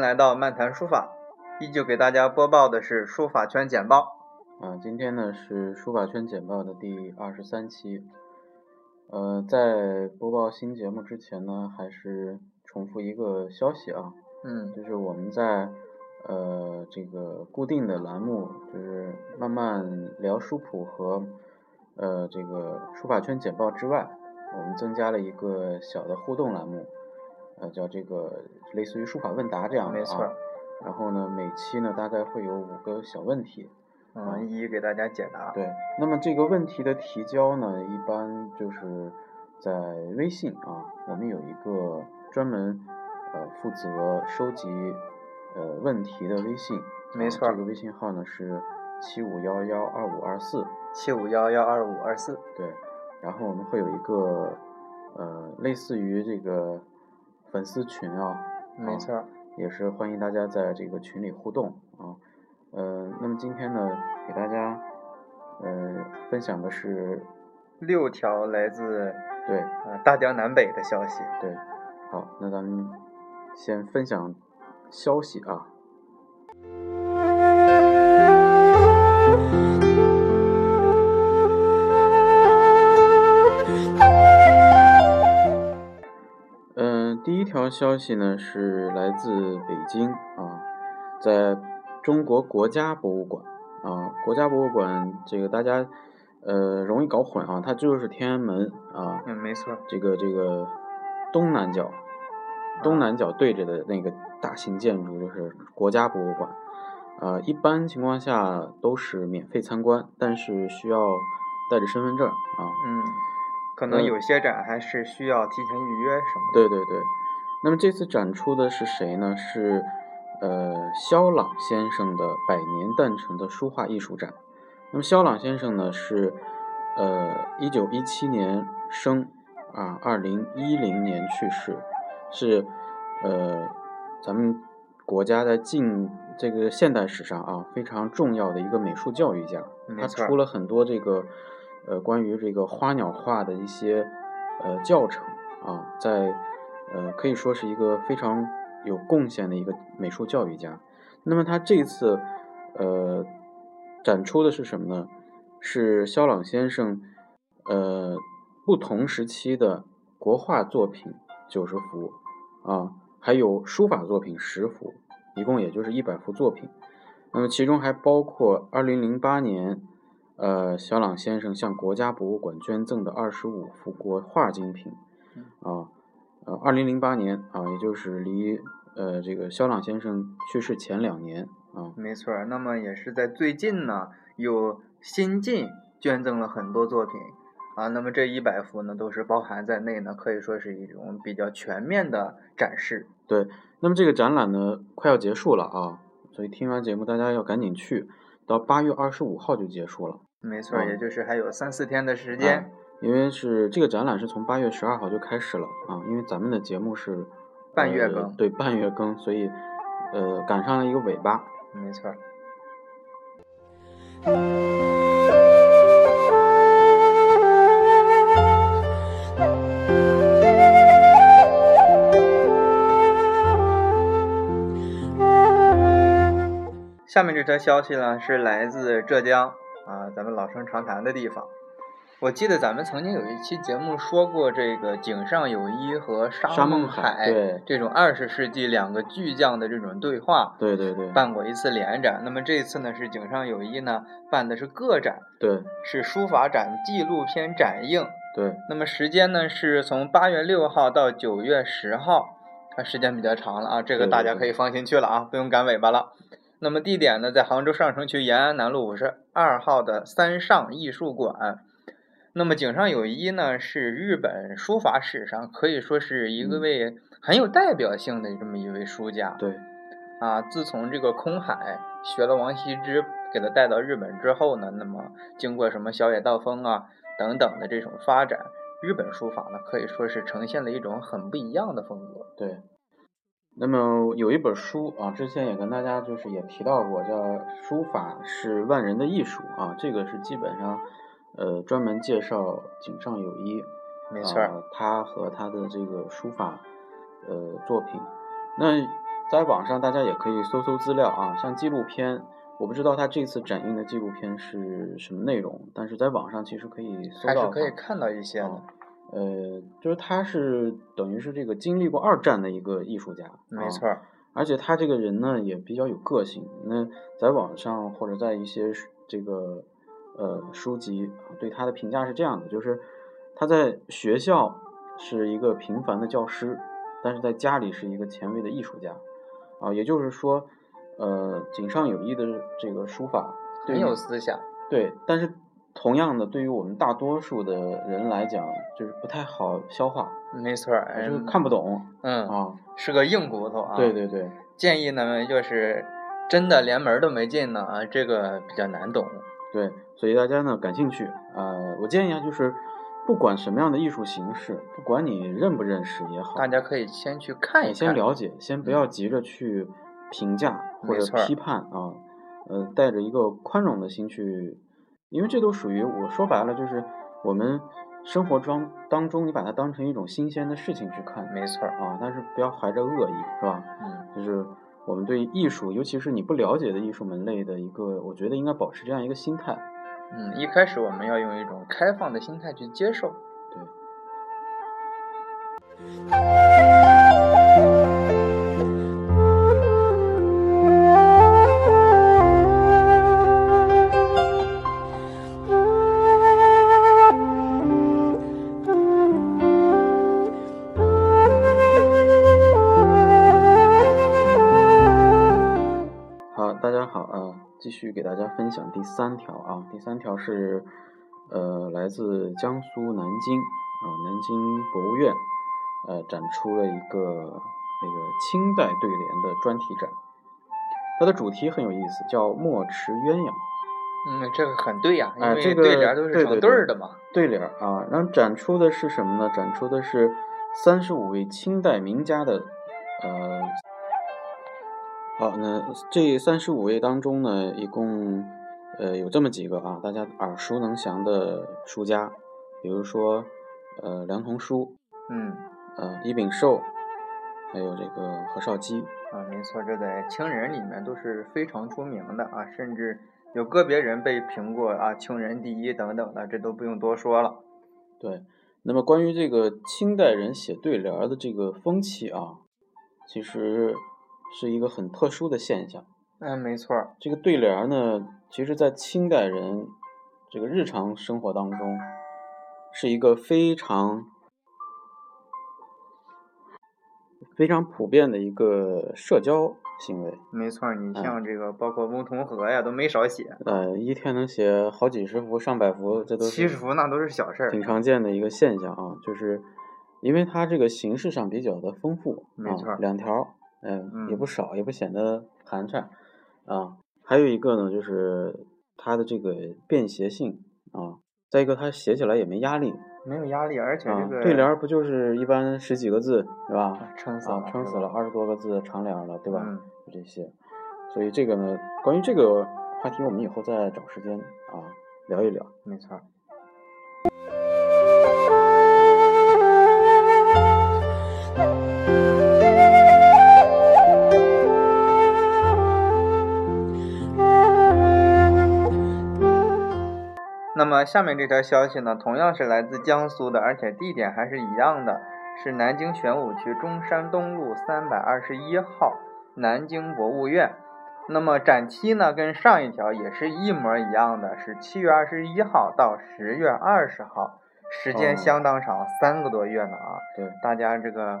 来到漫谈书法，依旧给大家播报的是书法圈简报。啊，今天呢是书法圈简报的第二十三期。呃，在播报新节目之前呢，还是重复一个消息啊，嗯，就是我们在呃这个固定的栏目，就是慢慢聊书谱和呃这个书法圈简报之外，我们增加了一个小的互动栏目，呃，叫这个类似于书法问答这样的啊。没错。然后呢，每期呢大概会有五个小问题。嗯，一一给大家解答。对，那么这个问题的提交呢，一般就是在微信啊，我们有一个专门呃负责收集呃问题的微信，没错，这个微信号呢是七五幺幺二五二四，七五幺幺二五二四，对，然后我们会有一个呃类似于这个粉丝群啊，没错，也是欢迎大家在这个群里互动啊。呃，那么今天呢，给大家呃分享的是六条来自对呃大江南北的消息。对，好，那咱们先分享消息啊。第一条消息呢是来自北京啊，在。中国国家博物馆啊，国家博物馆这个大家呃容易搞混啊，它就是天安门啊，嗯，没错，这个这个东南角，东南角对着的那个大型建筑就是国家博物馆，啊，一般情况下都是免费参观，但是需要带着身份证啊，嗯，可能有些展还是需要提前预约什么的，对对对，那么这次展出的是谁呢？是。呃，肖朗先生的百年诞辰的书画艺术展。那么，肖朗先生呢是呃一九一七年生啊，二零一零年去世，是呃咱们国家在近这个现代史上啊非常重要的一个美术教育家。他出了很多这个呃关于这个花鸟画的一些呃教程啊，在呃可以说是一个非常。有贡献的一个美术教育家，那么他这次，呃，展出的是什么呢？是肖朗先生，呃，不同时期的国画作品九十幅，啊，还有书法作品十幅，一共也就是一百幅作品。那么其中还包括二零零八年，呃，肖朗先生向国家博物馆捐赠的二十五幅国画精品，啊。呃，二零零八年啊，也就是离呃这个肖朗先生去世前两年啊，没错。那么也是在最近呢，有新晋捐赠了很多作品啊。那么这一百幅呢，都是包含在内呢，可以说是一种比较全面的展示。对，那么这个展览呢，快要结束了啊，所以听完节目大家要赶紧去，到八月二十五号就结束了。没错，也就是还有三四天的时间。因为是这个展览是从八月十二号就开始了啊，因为咱们的节目是半月更，对半月更，所以呃赶上了一个尾巴。没错。下面这条消息呢，是来自浙江啊，咱们老生常谈的地方。我记得咱们曾经有一期节目说过，这个井上有一和沙孟海这种二十世纪两个巨匠的这种对话，对对对，办过一次联展。那么这次呢是井上有一呢办的是个展，对，是书法展纪录片展映，对。那么时间呢是从八月六号到九月十号，它时间比较长了啊，这个大家可以放心去了啊，不用赶尾巴了。那么地点呢在杭州上城区延安南路五十二号的三上艺术馆。那么井上有一呢，是日本书法史上可以说是一个位很有代表性的这么一位书家。对，啊，自从这个空海学了王羲之，给他带到日本之后呢，那么经过什么小野道风啊等等的这种发展，日本书法呢可以说是呈现了一种很不一样的风格。对，那么有一本书啊，之前也跟大家就是也提到过，叫《书法是万人的艺术》啊，这个是基本上。呃，专门介绍井上有一，没错，他和他的这个书法呃作品。那在网上大家也可以搜搜资料啊，像纪录片，我不知道他这次展映的纪录片是什么内容，但是在网上其实可以搜到，还是可以看到一些的。呃，就是他是等于是这个经历过二战的一个艺术家，没错。而且他这个人呢也比较有个性。那在网上或者在一些这个呃书籍对他的评价是这样的，就是他在学校是一个平凡的教师，但是在家里是一个前卫的艺术家啊。也就是说，呃，井上有一的这个书法很有思想，对，但是。同样的，对于我们大多数的人来讲，就是不太好消化。没错，就是看不懂。嗯啊，是个硬骨头啊。对对对。建议呢，就是真的连门都没进呢啊，这个比较难懂。对，所以大家呢感兴趣啊，我建议啊，就是不管什么样的艺术形式，不管你认不认识也好，大家可以先去看一看，先了解，先不要急着去评价或者批判啊，呃，带着一个宽容的心去。因为这都属于我说白了，就是我们生活中当中，你把它当成一种新鲜的事情去看，没错啊，但是不要怀着恶意，是吧？嗯，就是我们对艺术，尤其是你不了解的艺术门类的一个，我觉得应该保持这样一个心态。嗯，一开始我们要用一种开放的心态去接受。对。啊，第三条是，呃，来自江苏南京啊，南京博物院，呃，展出了一个那个清代对联的专题展，它的主题很有意思，叫墨池鸳鸯。嗯，这个很对呀，因为对联都是成对儿的嘛。对联啊，然后展出的是什么呢？展出的是三十五位清代名家的，呃。好，那这三十五位当中呢，一共呃有这么几个啊，大家耳熟能详的书家，比如说呃梁同书，嗯，呃伊秉寿，还有这个何绍基啊，没错，这在清人里面都是非常出名的啊，甚至有个别人被评过啊清人第一等等的，这都不用多说了。对，那么关于这个清代人写对联的这个风气啊，其实。是一个很特殊的现象。嗯，没错。这个对联呢，其实，在清代人这个日常生活当中，是一个非常非常普遍的一个社交行为。没错，你像这个，包括翁同龢呀，都没少写。呃，一天能写好几十幅、上百幅，这都七十幅那都是小事儿。挺常见的一个现象啊，就是因为它这个形式上比较的丰富。没错，两条。嗯，也不少，也不显得寒碜，啊，还有一个呢，就是它的这个便携性啊，再一个它写起来也没压力，没有压力，而且这个对联不就是一般十几个字，是吧？撑死了，撑死了，二十多个字长联了，对吧？嗯，就这些，所以这个呢，关于这个话题，我们以后再找时间啊聊一聊。没错。那么下面这条消息呢，同样是来自江苏的，而且地点还是一样的，是南京玄武区中山东路三百二十一号南京博物院。那么展期呢，跟上一条也是一模一样的，是七月二十一号到十月二十号，时间相当长，三个多月呢啊。对，大家这个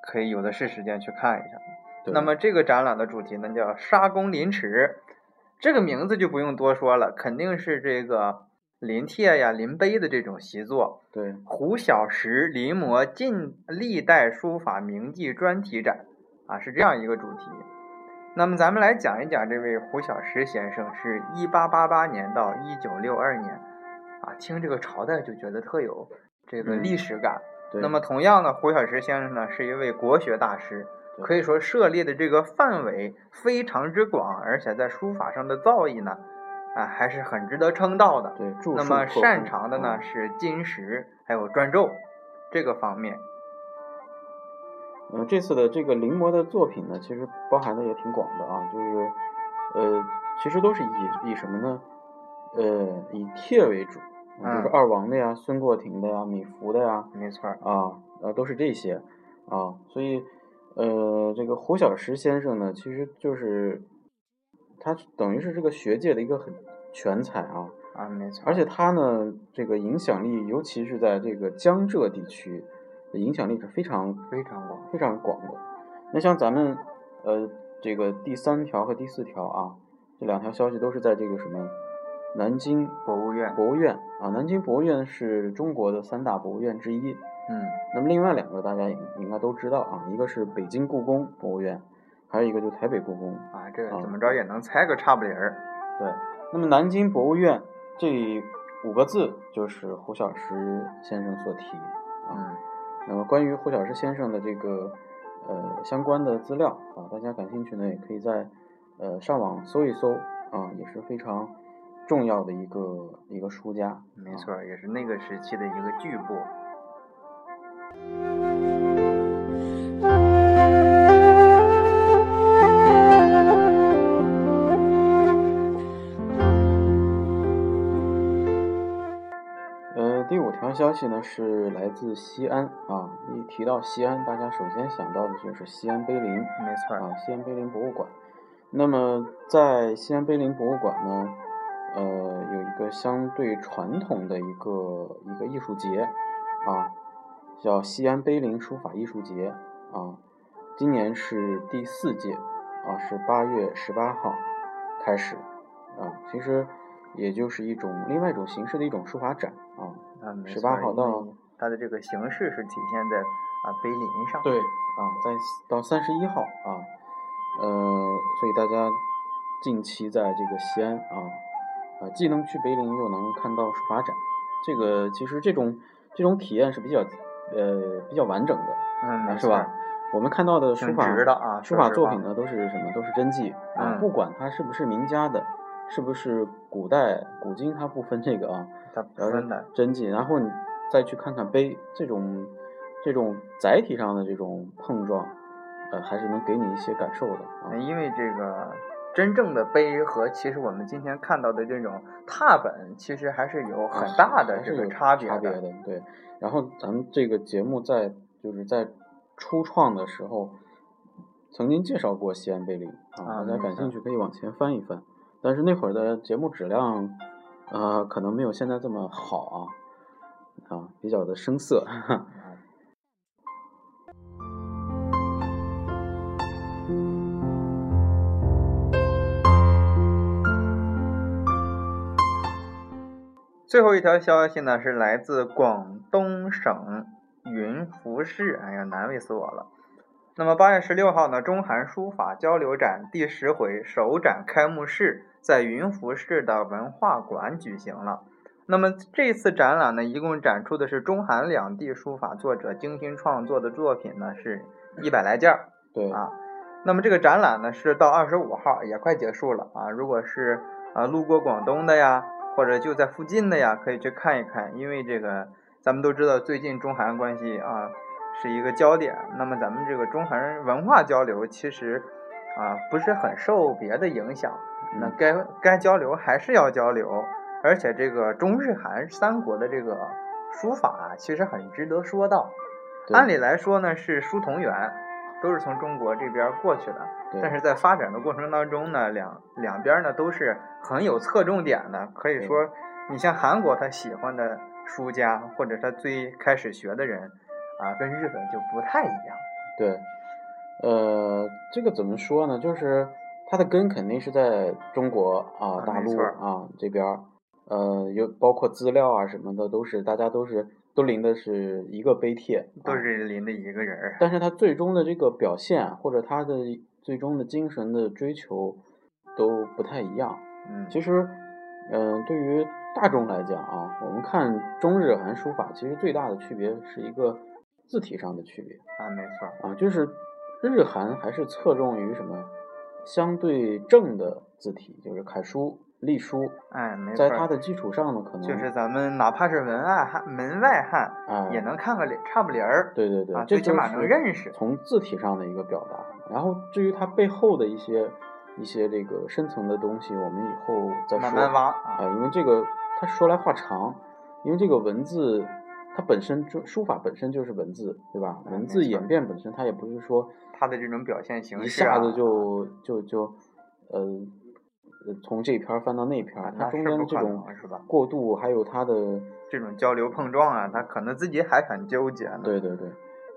可以有的是时间去看一下。那么这个展览的主题呢，叫沙公临池。这个名字就不用多说了，肯定是这个临帖呀、临碑的这种习作。对，胡小石临摹近历代书法名迹专题展，啊，是这样一个主题。那么咱们来讲一讲这位胡小石先生，是一八八八年到一九六二年，啊，听这个朝代就觉得特有这个历史感。那么同样呢，胡小石先生呢是一位国学大师。可以说涉猎的这个范围非常之广，而且在书法上的造诣呢，啊还是很值得称道的。对，那么擅长的呢是金石还有篆籀这个方面。嗯，这次的这个临摹的作品呢，其实包含的也挺广的啊，就是呃，其实都是以以什么呢？呃，以帖为主，就是二王的呀、孙过庭的呀、米芾的呀，没错啊，呃，都是这些啊，所以呃，这个胡小石先生呢，其实就是他等于是这个学界的一个很全才啊，啊，没错，而且他呢，这个影响力，尤其是在这个江浙地区，影响力是非常非常广，非常广的。那像咱们呃这个第三条和第四条啊，这两条消息都是在这个什么南京博物院，博物院啊，南京博物院是中国的三大博物院之一。嗯，那么另外两个大家也应该都知道啊，一个是北京故宫博物院，还有一个就是台北故宫。啊，这个啊怎么着也能猜个差不离儿。对，那么南京博物院这五个字就是胡小石先生所题啊。嗯，那么关于胡小石先生的这个呃相关的资料啊，大家感兴趣呢，也可以在呃上网搜一搜啊，也是非常重要的一个一个书家。啊没错儿，也是那个时期的一个巨擘。呃，第五条消息呢是来自西安啊。一提到西安，大家首先想到的就是西安碑林没错，啊，西安碑林博物馆。那么在西安碑林博物馆呢，呃，有一个相对传统的一个一个艺术节啊，叫西安碑林书法艺术节啊。今年是第四届啊，是八月十八号开始啊。其实也就是一种另外一种形式的一种书法展啊。啊，没18错儿因号到它的这个形式是体现在啊碑林上。对啊，在到三十一号啊，呃，所以大家近期在这个西安啊，啊，既能去碑林，又能看到书法展，这个其实这种这种体验是比较呃比较完整的，嗯，是吧？我们看到的书法的啊书法作品呢都是什么？都是真迹啊，嗯不管它是不是名家的，是不是古代古今，它不分这个啊，它不分的。真迹，然后你再去看看碑，这种这种载体上的这种碰撞，呃，还是能给你一些感受的啊。因为这个真正的碑和其实我们今天看到的这种拓本，其实还是有很大的这个差别的。差别的，对。然后咱们这个节目在就是在初创的时候，曾经介绍过西安碑林啊，啊大家感兴趣可以往前翻一翻。但是那会儿的节目质量，呃，可能没有现在这么好啊，啊，比较的生涩。最后一条消息呢，是来自广东省云浮市，哎呀，难为死我了。那么八月十六号呢，中韩书法交流展第十回首展开幕式在云浮市的文化馆举行了。那么这次展览呢，一共展出的是中韩两地书法作者精心创作的作品呢，是一百来件儿。对，啊。那么这个展览呢是到二十五号，也快结束了啊。如果是啊路过广东的呀，或者就在附近的呀，可以去看一看。因为这个咱们都知道，最近中韩关系啊是一个焦点。那么咱们这个中韩文化交流其实啊不是很受别的影响，那嗯该该交流还是要交流。而且这个中日韩三国的这个书法啊，其实很值得说道。按理来说呢，是书同源，都是从中国这边过去的。但是在发展的过程当中呢，两两边呢都是很有侧重点的。可以说，你像韩国他喜欢的书家，或者他最开始学的人，啊，跟日本就不太一样。对，呃，这个怎么说呢？就是它的根肯定是在中国啊、啊大陆啊这边，呃，有包括资料啊什么的，都是大家都是都临的是一个碑帖，都啊是临的一个人儿。但是他最终的这个表现啊或者他的最终的精神的追求都不太一样。嗯，其实，嗯、对于大众来讲啊，我们看中日韩书法，其实最大的区别是一个字体上的区别。啊，没错儿。啊，就是日韩还是侧重于什么相对正的字体，就是楷书隶书，哎，没错，在它的基础上呢，可能就是咱们哪怕是文案汉门外汉，啊，也能看个理差不离儿，对对对，啊，最起码能认识。从字体上的一个表达。然后至于它背后的一些一些这个深层的东西，我们以后再说。慢慢挖啊，啊，因为这个它说来话长，因为这个文字它本身就书法本身就是文字，对吧？文字演变本身它也不是说它的这种表现形式啊，下子就就就呃呃从这篇翻到那篇儿，它中间这种是吧？过渡还有它的这种交流碰撞啊，他可能自己还很纠结呢。对对对，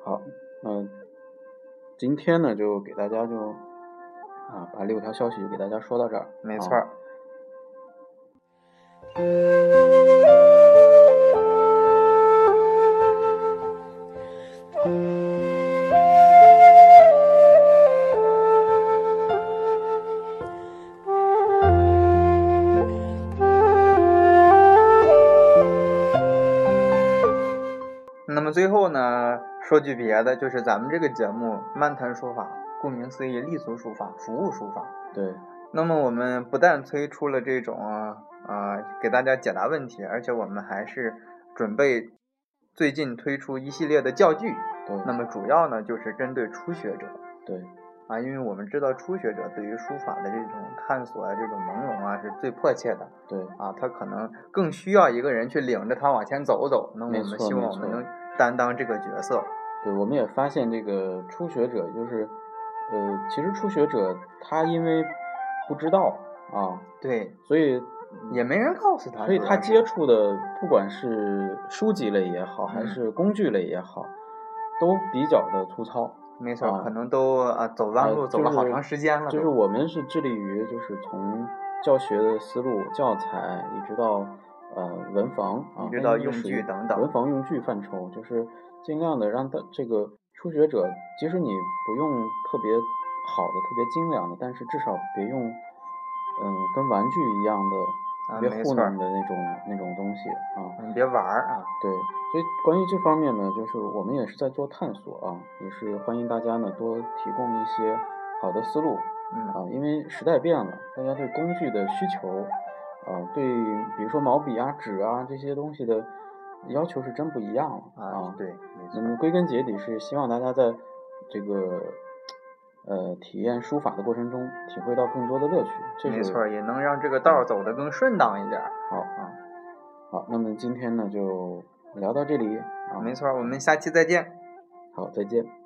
好，那今天呢就给大家就啊把六条消息就给大家说到这儿，啊没错最后呢，说句别的，就是咱们这个节目《漫谈书法》，顾名思义，立足书法，服务书法。对那么我们不但推出了这种啊、呃给大家解答问题，而且我们还是准备最近推出一系列的教具。对那么主要呢就是针对初学者对啊，因为我们知道初学者对于书法的这种探索啊、这种朦胧啊是最迫切的对啊，他可能更需要一个人去领着他往前走走。那么我们希望我们能担当这个角色。对，我们也发现这个初学者就是呃，其实初学者他因为不知道啊，对，所以也没人告诉他，所以他接触的不管是书籍类也好，还嗯是工具类也好，都比较的粗糙。没错，啊可能都啊走弯呃路走了好长时间了都。就是我们是致力于，就是从教学的思路、教材，一直到呃文房啊，一直到用具等等文房用具范畴，就是尽量的让他这个初学者，即使你不用特别好的、特别精良的，但是至少别用嗯跟玩具一样的别糊弄的那种那种东西啊。你别玩儿啊，对，所以关于这方面呢，就是我们也是在做探索啊，也是欢迎大家呢多提供一些好的思路嗯啊，因为时代变了，大家对工具的需求啊，对比如说毛笔啊、纸啊这些东西的要求是真不一样了啊，对，那么归根结底是希望大家在这个呃体验书法的过程中，体会到更多的乐趣，这是没错，也能让这个道儿走得更顺当一点儿。好啊。好，那么今天呢就聊到这里啊，没错，我们下期再见。好，再见。